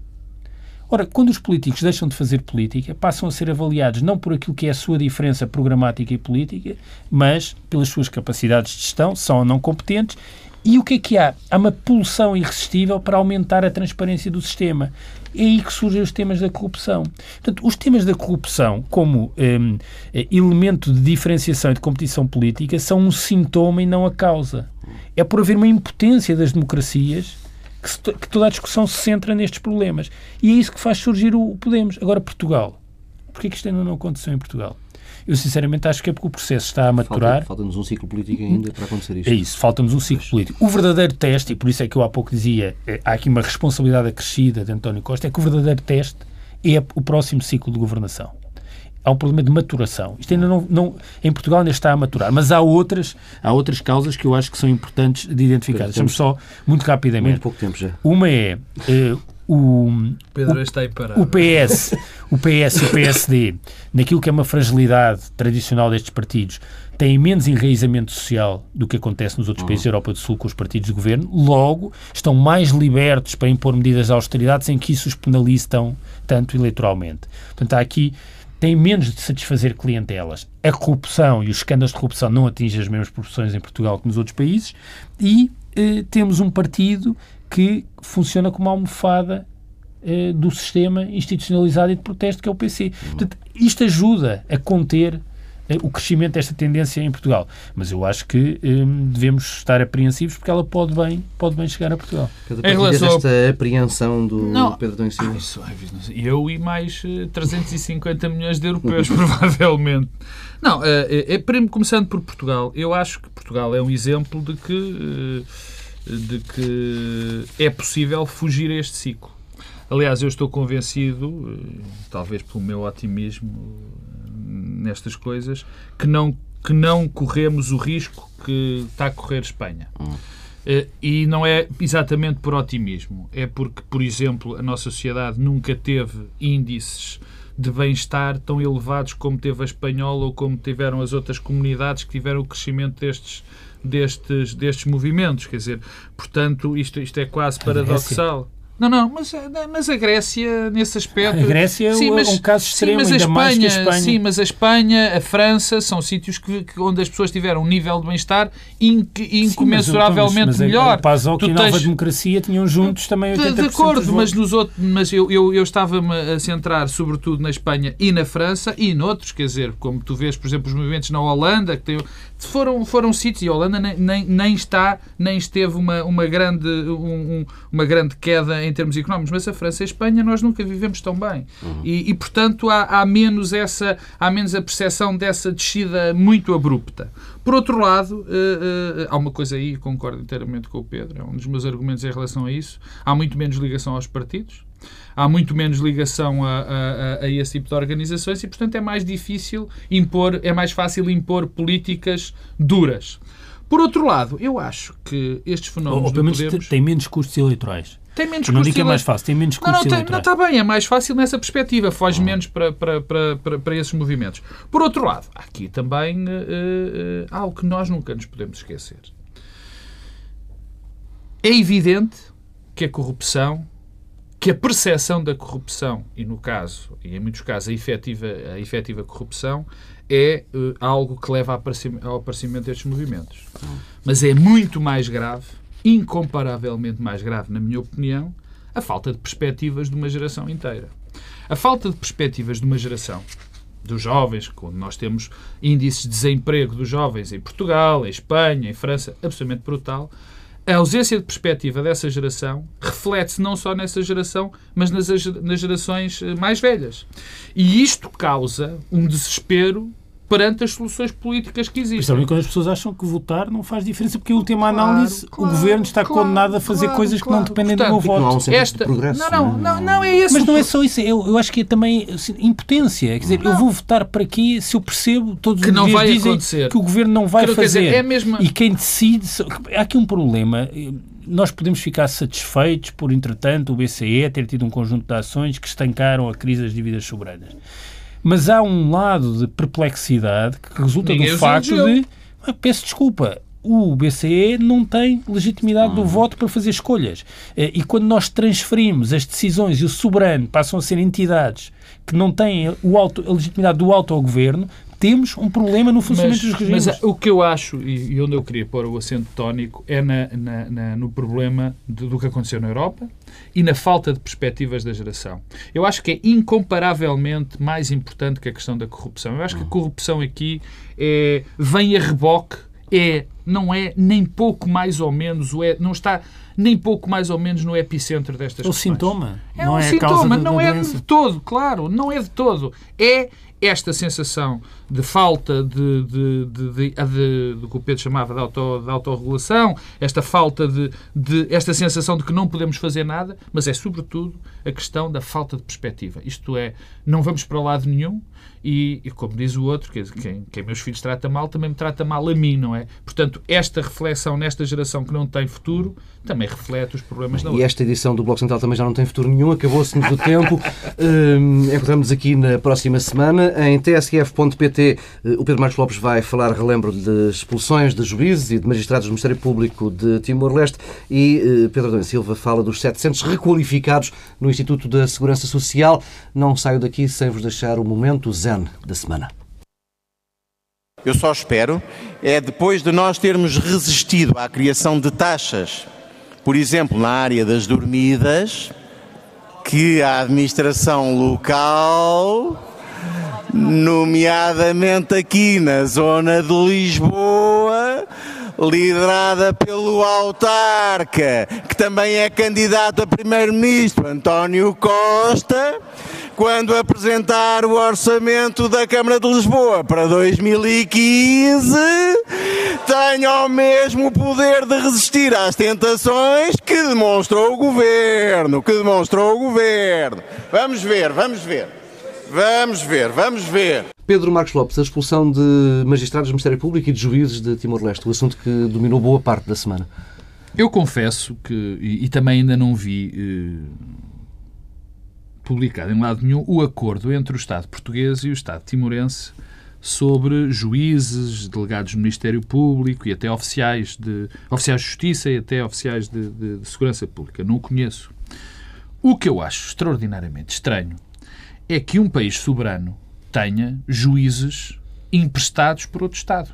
Ora, quando os políticos deixam de fazer política, passam a ser avaliados não por aquilo que é a sua diferença programática e política, mas pelas suas capacidades de gestão, são ou não competentes. E o que é que há? Há uma pulsão irresistível para aumentar a transparência do sistema. É aí que surgem os temas da corrupção. Portanto, os temas da corrupção, como um, elemento de diferenciação e de competição política, são um sintoma e não a causa. É por haver uma impotência das democracias que, se, que, toda a discussão se centra nestes problemas. E é isso que faz surgir o Podemos. Agora, Portugal. Porquê que isto ainda não aconteceu em Portugal? Eu, sinceramente, acho que é porque o processo está a maturar. Falta-nos falta um ciclo político ainda para acontecer isto. É isso, falta-nos um ciclo político. O verdadeiro teste, e por isso é que eu há pouco dizia, é, há aqui uma responsabilidade acrescida de António Costa, é que o verdadeiro teste é o próximo ciclo de governação há um problema de maturação. Isto ainda não, não, em Portugal ainda está a maturar, mas há outras, há outras causas que eu acho que são importantes de identificar. Deixamos só muito rapidamente. Muito pouco tempo já. Uma é uh, o, Pedro o, está aí parado. o PS, o PS e o PSD, naquilo que é uma fragilidade tradicional destes partidos, têm menos enraizamento social do que acontece nos outros países da Europa do Sul com os partidos de governo, logo estão mais libertos para impor medidas de austeridade sem que isso os penalize tão, tanto eleitoralmente. Portanto, há aqui têm menos de satisfazer clientelas. A corrupção e os escândalos de corrupção não atingem as mesmas proporções em Portugal que nos outros países e eh, temos um partido que funciona como uma almofada eh, do sistema institucionalizado e de protesto que é o PC. Portanto, isto ajuda a conter o crescimento desta tendência em Portugal. Mas eu acho que hum, devemos estar apreensivos porque ela pode bem, pode bem chegar a Portugal. Em relação esta ao... apreensão do não, Pedro Dom Silva? Eu e mais 350 milhões de europeus, provavelmente. Não, é, é, começando por Portugal. Eu acho que Portugal é um exemplo de que, de que é possível fugir a este ciclo. Aliás, eu estou convencido, talvez pelo meu otimismo nestas coisas que não, que não corremos o risco que está a correr Espanha. Hum. E não é exatamente por otimismo, é porque, por exemplo, a nossa sociedade nunca teve índices de bem-estar tão elevados como teve a espanhola ou como tiveram as outras comunidades que tiveram o crescimento destes, destes, destes movimentos. Quer dizer, portanto, isto, isto é quase paradoxal. Não, não, mas, mas a Grécia, nesse aspecto. A Grécia sim, mas, é um caso extremo, sim, mas a Espanha, a Espanha. Sim, mas a Espanha, a França são sítios que, que onde as pessoas tiveram um nível de bem-estar incomensuravelmente sim, mas, melhor. Mas a e a Nova Democracia tinham juntos também 80% De, acordo, mas, nos outros, mas eu, eu, eu estava-me a centrar sobretudo na Espanha e na França e noutros, quer dizer, como tu vês, por exemplo, os movimentos na Holanda, que tem, foram, foram sítios, e a Holanda nem, nem, nem, está, nem esteve uma, uma, grande, um, uma grande queda em termos económicos, mas a França e a Espanha nós nunca vivemos tão bem. Uhum. E, e, portanto, há, há, menos essa, há menos a percepção dessa descida muito abrupta. Por outro lado, uh, uh, há uma coisa aí, concordo inteiramente com o Pedro, é um dos meus argumentos em relação a isso, há muito menos ligação aos partidos, há muito menos ligação a, a, a, esse tipo de organizações e, portanto, é mais difícil impor, é mais fácil impor políticas duras. Por outro lado, eu acho que estes fenómenos. Ou, ou pelo menos Podemos... tem menos custos eleitorais. Tem menos não digo que é mais fácil, tem menos custos não, não, não, está bem, é mais fácil nessa perspectiva, foge menos para, para, para, para, para, esses movimentos. Por outro lado, há aqui também uh, uh, algo que nós nunca nos podemos esquecer. É evidente que a corrupção, que a percepção da corrupção, e no caso, e em muitos casos, a efetiva, a efetiva corrupção, é uh, algo que leva ao aparecimento destes movimentos. Mas é muito mais grave incomparavelmente mais grave, na minha opinião, a falta de perspectivas de uma geração inteira. A falta de perspectivas de uma geração dos jovens, quando nós temos índices de desemprego dos jovens em Portugal, em Espanha, em França, absolutamente brutal, a ausência de perspectiva dessa geração reflete-se não só nessa geração, mas nas, nas gerações eh, mais velhas. E isto causa um desespero perante as soluções políticas que existem. Principalmente quando as pessoas acham que votar não faz diferença, porque, em última claro, análise, claro, o governo está claro, condenado a fazer coisas que não dependem Portanto, do meu voto. Não, há um esta... progresso, não, não, não, não, é esse. Mas não é só isso, eu, eu acho que é também assim, impotência. Quer dizer, não. eu vou votar para quê se eu percebo todos que os não dias vai dizem acontecer. que o governo não vai fazer. Dizer, é mesmo... E quem decide. Há aqui um problema nós podemos ficar satisfeitos por, entretanto, o BCE ter tido um conjunto de ações que estancaram a crise das dívidas soberanas. Mas há um lado de perplexidade que resulta Ninguém do facto de. Ah, peço desculpa. o BCE não tem legitimidade do voto para fazer escolhas. Eh, e quando nós transferimos as decisões e o soberano passam a ser entidades que não têm o auto, a legitimidade do autogoverno, temos um problema no funcionamento mas, dos regimes. Mas o que eu acho, e, e onde eu queria pôr o acento tónico, é na, na, na, no problema de, do que aconteceu na Europa e na falta de perspectivas da geração. Eu acho que é incomparavelmente mais importante que a questão da corrupção. Eu acho que a corrupção aqui é, vem a reboque, é, não é nem pouco mais ou menos, é, não está nem pouco mais ou menos no epicentro destas é o questões. sintoma. É não um é a sintoma, não da é doença. de todo, claro, não é de todo. É esta sensação de falta de, de, de, de, do que o Pedro chamava de, auto, de autorregulação, esta falta de, de. esta sensação de que não podemos fazer nada, mas é sobretudo a questão da falta de perspectiva. Isto é, não vamos para lado nenhum e, e como diz o outro, que quem, quem meus filhos trata mal também me trata mal a mim, não é? Portanto, esta reflexão nesta geração que não tem futuro também reflete os problemas da E esta edição do Bloco Central também já não tem futuro nenhum, acabou-se-nos o tempo. Hum, encontramos aqui na próxima semana. Em tsf.pt, eh, o Pedro Marcos Lopes vai falar, relembro, de expulsões de juízes e de magistrados do Ministério Público de Timor-Leste e eh, Pedro Adão Silva fala dos 700 requalificados no Instituto da Segurança Social. Não saio daqui sem vos deixar o momento zen da semana. Eu só espero é depois de nós termos resistido à criação de taxas, por exemplo, na área das dormidas, que a administração local, nomeadamente aqui na zona de Lisboa, liderada pelo autarca, que também é candidato a primeiro-ministro, António Costa, quando apresentar o orçamento da Câmara de Lisboa para 2015, tenha o mesmo poder de resistir às tentações que demonstrou o governo, que demonstrou o governo. Vamos ver, vamos ver. Vamos ver, vamos ver. Pedro Marcos Lopes, a expulsão de magistrados do Ministério Público e de juízes de Timor-Leste, o assunto que dominou boa parte da semana. Eu confesso que, e, e também ainda não vi eh, publicado em lado nenhum, o acordo entre o Estado português e o Estado timorense sobre juízes, delegados do Ministério Público e até oficiais de, oficiais de justiça e até oficiais de, de- de segurança pública. Não o conheço. O que eu acho extraordinariamente estranho é que um país soberano tenha juízes emprestados por outro Estado.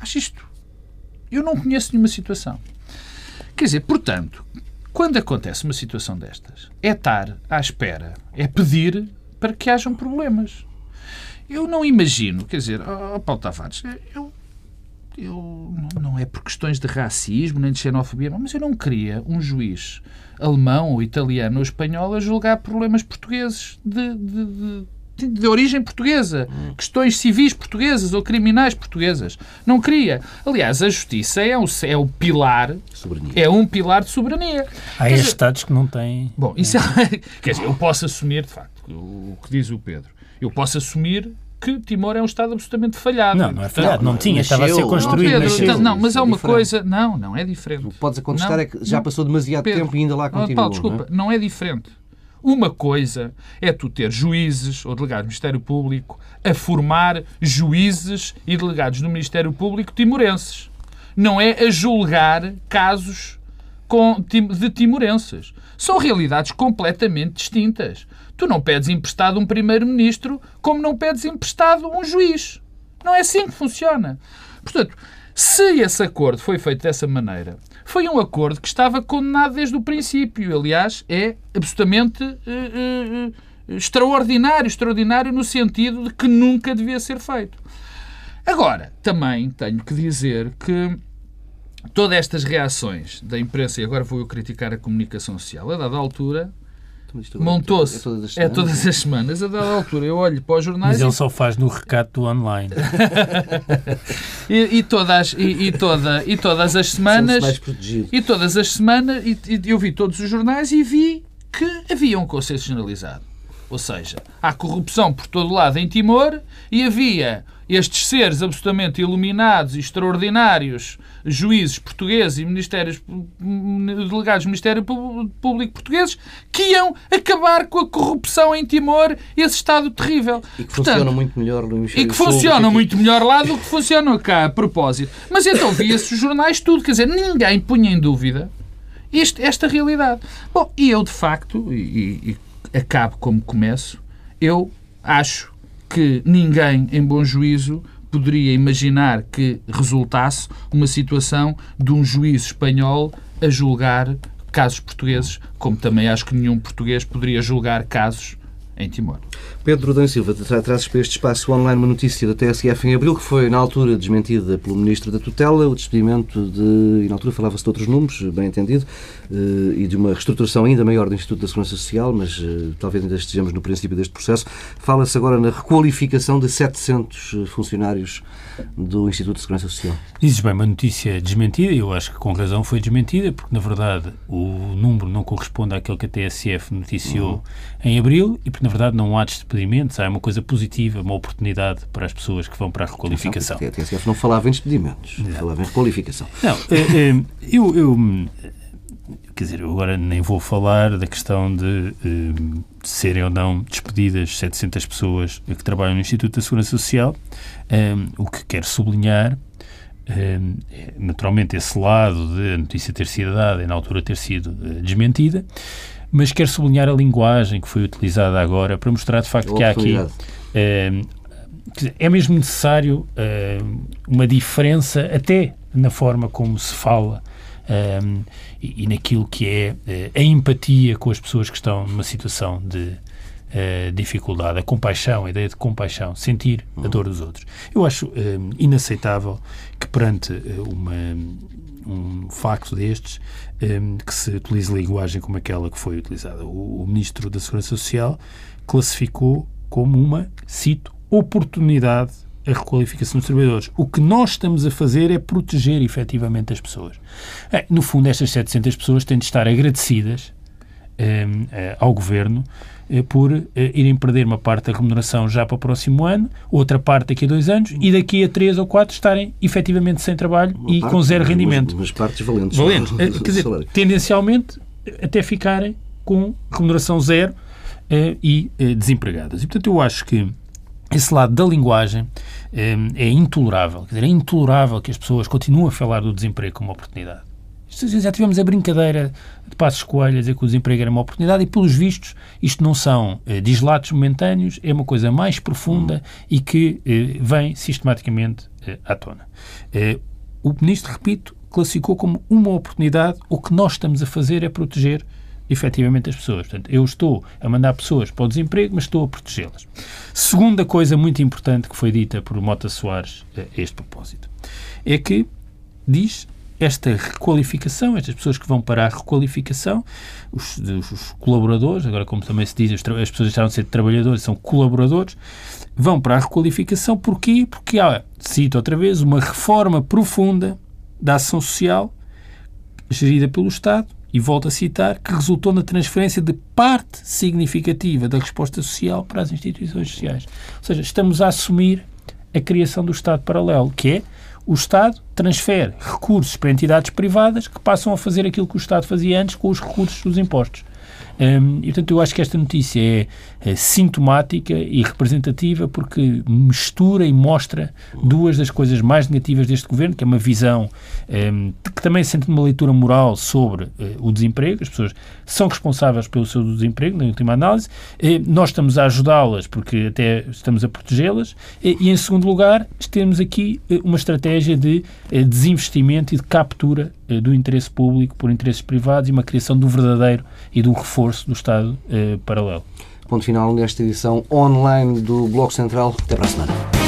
Acho isto. Eu não conheço nenhuma situação. Quer dizer, portanto, quando acontece uma situação destas, é estar à espera, é pedir para que hajam problemas. Eu não imagino, quer dizer, oh, Paulo Tavares, eu, eu não é por questões de racismo nem de xenofobia, mas eu não queria um juiz alemão ou italiano ou espanhol a julgar problemas portugueses de, de, de- de origem portuguesa, questões civis portuguesas ou criminais portuguesas. Não queria. Aliás, a justiça é o, é o pilar, Soberania. é um pilar de soberania. Há dizer, estados que não têm. Bom, isso é... Quer dizer, eu posso assumir, de facto, o que diz o Pedro. Eu posso assumir que Timor é um Estado absolutamente falhado. Não, não é falhado, não tinha, nasceu- estava a ser não, Não, construído. Pedro, nasceu. então, não, mas há é uma diferente. coisa. Não, não é diferente. O que podes contestar Não, é que já não. passou demasiado Pedro, tempo e ainda lá continua. Paulo, desculpa, não é? não é diferente. Uma coisa é tu ter juízes ou delegados do Ministério Público a formar juízes e delegados do Ministério Público timorenses. Não é a julgar casos de timorenses. São realidades completamente distintas. Tu não pedes emprestado um primeiro-ministro como não pedes emprestado um juiz. Não é assim que funciona. Portanto, se esse acordo foi feito dessa maneira, foi um acordo que estava condenado desde o princípio. Aliás, é absolutamente eh, eh, extraordinário, extraordinário no sentido de que nunca devia ser feito. Agora, também tenho que dizer que todas estas reações da imprensa, e agora vou eu criticar a comunicação social, a dada altura, montou-se. É todas as É semanas. todas as semanas, a dada altura, eu olho para os jornais Mas e ele só faz no recato do online. E, e todas, e, e toda, e todas as semanas. E todas as semanas. E, e eu vi todos os jornais e vi que havia um consenso generalizado. Ou seja, há corrupção por todo lado em Timor e havia estes seres absolutamente iluminados e extraordinários juízes portugueses e ministérios, delegados do Ministério Público portugueses que iam acabar com a corrupção em Timor, esse Estado terrível. E que Portanto, funcionam muito melhor no E que funcionam muito melhor lá do que funcionam cá, a propósito. Mas então via-se os jornais tudo, quer dizer, ninguém punha em dúvida este, esta realidade. Bom, e eu de facto, e, e acabo como começo, eu acho que ninguém em bom juízo poderia imaginar que resultasse uma situação de um juiz espanhol a julgar casos portugueses, como também acho que nenhum português poderia julgar casos em Timor. Pedro Dan Silva, trazes para este espaço online uma notícia da TSF em abril, que foi, na altura, desmentida pelo Ministro da Tutela, o despedimento de, e na altura falava-se de outros números, bem entendido, eh, e de uma reestruturação ainda maior do Instituto da Segurança Social, mas eh, talvez ainda estejamos no princípio deste processo. Fala-se agora na requalificação de 700 eh, funcionários do Instituto de Segurança Social. Dizes bem, uma notícia desmentida, eu acho que com razão foi desmentida, porque na verdade o número não corresponde àquele que a TSF noticiou uhum. em abril e porque na verdade não há despedimentos, há uma coisa positiva, uma oportunidade para as pessoas que vão para a requalificação. A TSF não falava em despedimentos, não. falava em requalificação. Não, eu, eu quer dizer, eu agora nem vou falar da questão de, de serem ou não despedidas 700 pessoas que trabalham no Instituto da Segurança Social. Um, o que quero sublinhar um, é, naturalmente, esse lado de a notícia ter sido dada e na altura ter sido desmentida, mas quero sublinhar a linguagem que foi utilizada agora para mostrar de facto que há aqui. Um, é mesmo necessário uma diferença até na forma como se fala um, e, e, naquilo que é uh, a empatia com as pessoas que estão numa situação de uh, dificuldade, a compaixão, a ideia de compaixão, sentir a dor dos outros. Eu acho um, inaceitável que perante uh, uma, um facto destes um, que se utilize linguagem como aquela que foi utilizada. O, o Ministro da Segurança Social classificou como uma, cito, oportunidade a requalificação dos trabalhadores. O que nós estamos a fazer é proteger efetivamente as pessoas. É, no fundo, estas 700 pessoas têm de estar agradecidas eh, eh, ao Governo por eh, irem perder uma parte da remuneração já para o próximo ano, outra parte daqui a dois anos e daqui a três ou quatro estarem efetivamente sem trabalho uma e parte, com zero rendimento. Mas, mas partes valentes. Valentes. Eh, quer dizer, tendencialmente até ficarem com remuneração zero eh, e desempregadas. E, portanto, eu acho que esse lado da linguagem é, é intolerável. Quer dizer, é intolerável que as pessoas continuem a falar do desemprego como uma oportunidade. Já tivemos a brincadeira de Passos Coelho a dizer que o desemprego era uma oportunidade e, pelos vistos, isto não são eh, dislatos momentâneos, é uma coisa mais profunda e que eh, vem sistematicamente eh, à tona. Eh, o Ministro, repito, classificou como uma oportunidade. O que nós estamos a fazer é proteger efetivamente as pessoas. Portanto, eu estou a mandar pessoas para o desemprego, mas estou a protegê-las. Segunda coisa muito importante que foi dita por Mota Soares a este propósito é que diz esta requalificação, estas pessoas que vão para a requalificação, os, os colaboradores, agora como também se diz, as pessoas deixaram de ser trabalhadores, são colaboradores, vão para a requalificação. Porquê? Porque há, cito outra vez, uma reforma profunda da ação social gerida pelo Estado e volto a citar, que resultou na transferência de parte significativa da resposta social para as instituições sociais. Ou seja, estamos a assumir a criação do Estado paralelo, que é o Estado transfere recursos para entidades privadas que passam a fazer aquilo que o Estado fazia antes com os recursos dos impostos. Um, e, portanto, eu acho que esta notícia é, é, sintomática e representativa porque mistura e mostra duas das coisas mais negativas deste governo, que é uma visão um, que também sente uma leitura moral sobre uh, o desemprego. As pessoas são responsáveis pelo seu desemprego, na última análise. Uh, nós estamos a ajudá-las porque até estamos a protegê-las. E, em segundo lugar, temos aqui eh, uma estratégia de desinvestimento e de captura do interesse público por interesses privados e uma criação do verdadeiro e do reforço do Estado paralelo. Ponto final nesta edição online do Bloco Central. Até para a semana.